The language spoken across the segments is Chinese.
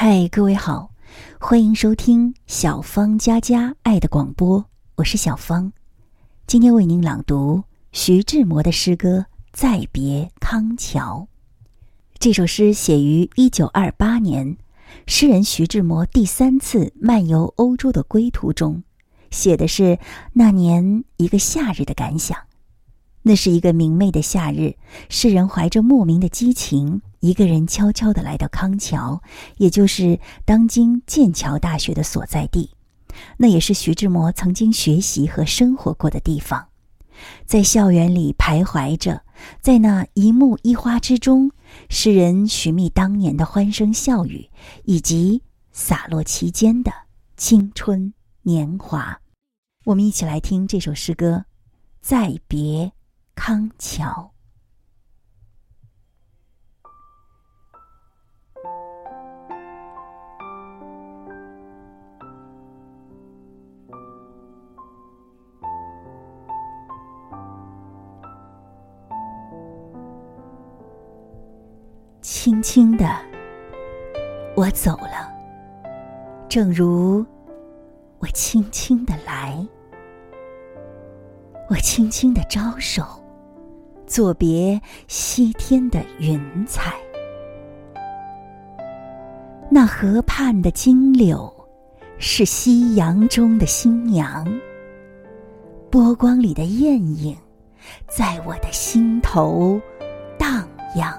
嗨，各位好，欢迎收听小芳家家爱的广播，我是小芳，今天为您朗读徐志摩的诗歌《再别康桥》。这首诗写于一九二八年，诗人徐志摩第三次漫游欧洲的归途中，写的是那年一个夏日的感想。那是一个明媚的夏日，诗人怀着莫名的激情，一个人悄悄地来到康桥，也就是当今剑桥大学的所在地。那也是徐志摩曾经学习和生活过的地方。在校园里徘徊着，在那一木一花之中，诗人寻觅当年的欢声笑语，以及洒落其间的青春年华。我们一起来听这首诗歌，《再别》。康桥，轻轻的，我走了，正如我轻轻的来，我轻轻的招手。作别西天的云彩，那河畔的金柳，是夕阳中的新娘。波光里的艳影，在我的心头荡漾。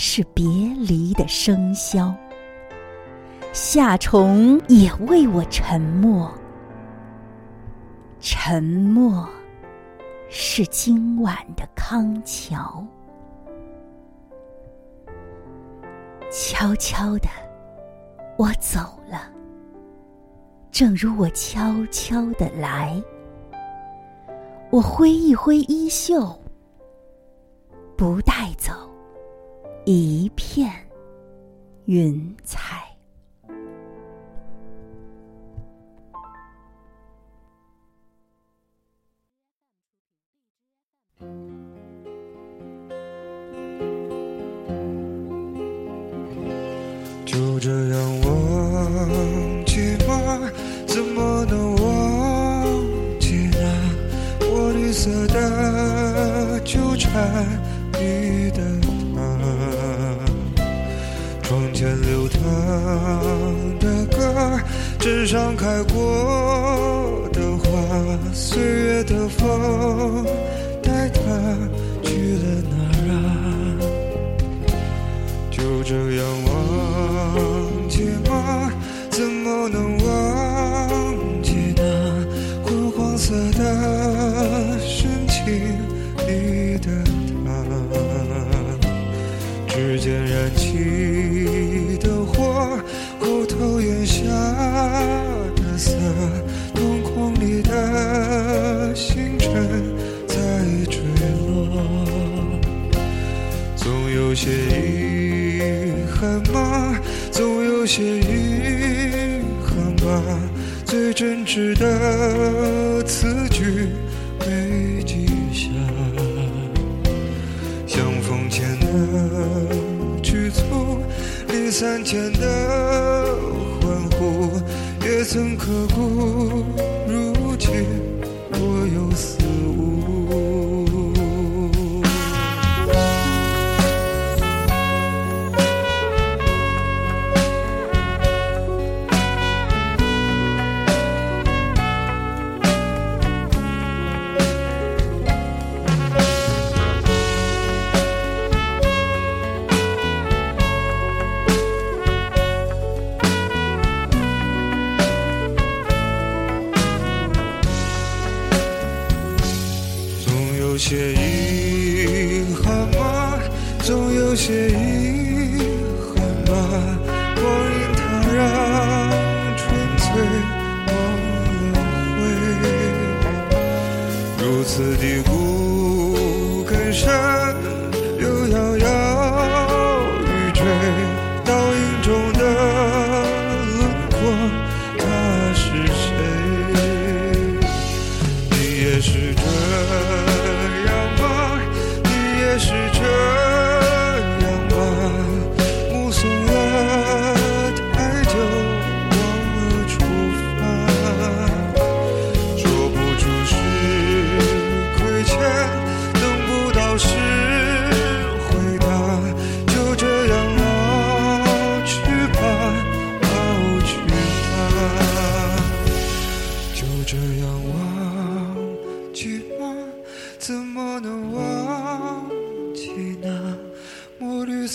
是别离的笙箫。夏虫也为我沉默，沉默。是今晚的康桥，悄悄的，我走了，正如我悄悄的来。我挥一挥衣袖，不一片云彩。就这样忘记吗？怎么能忘记那我绿色的纠缠窗前流淌的歌，枕上开过的花，岁月的风的星辰在坠落，总有些遗。憾吗？总有些遗憾吧。最真挚的词句没记下，相逢前的局促，离散前的欢呼，也曾刻骨。如今若有似无。总有些遗憾吧，光阴它让纯粹无回，如此的不感伤。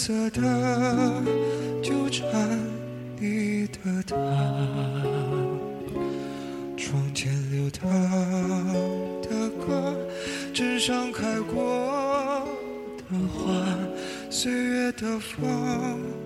色的纠缠你的他窗前流淌的歌枕上开过的花岁月的风。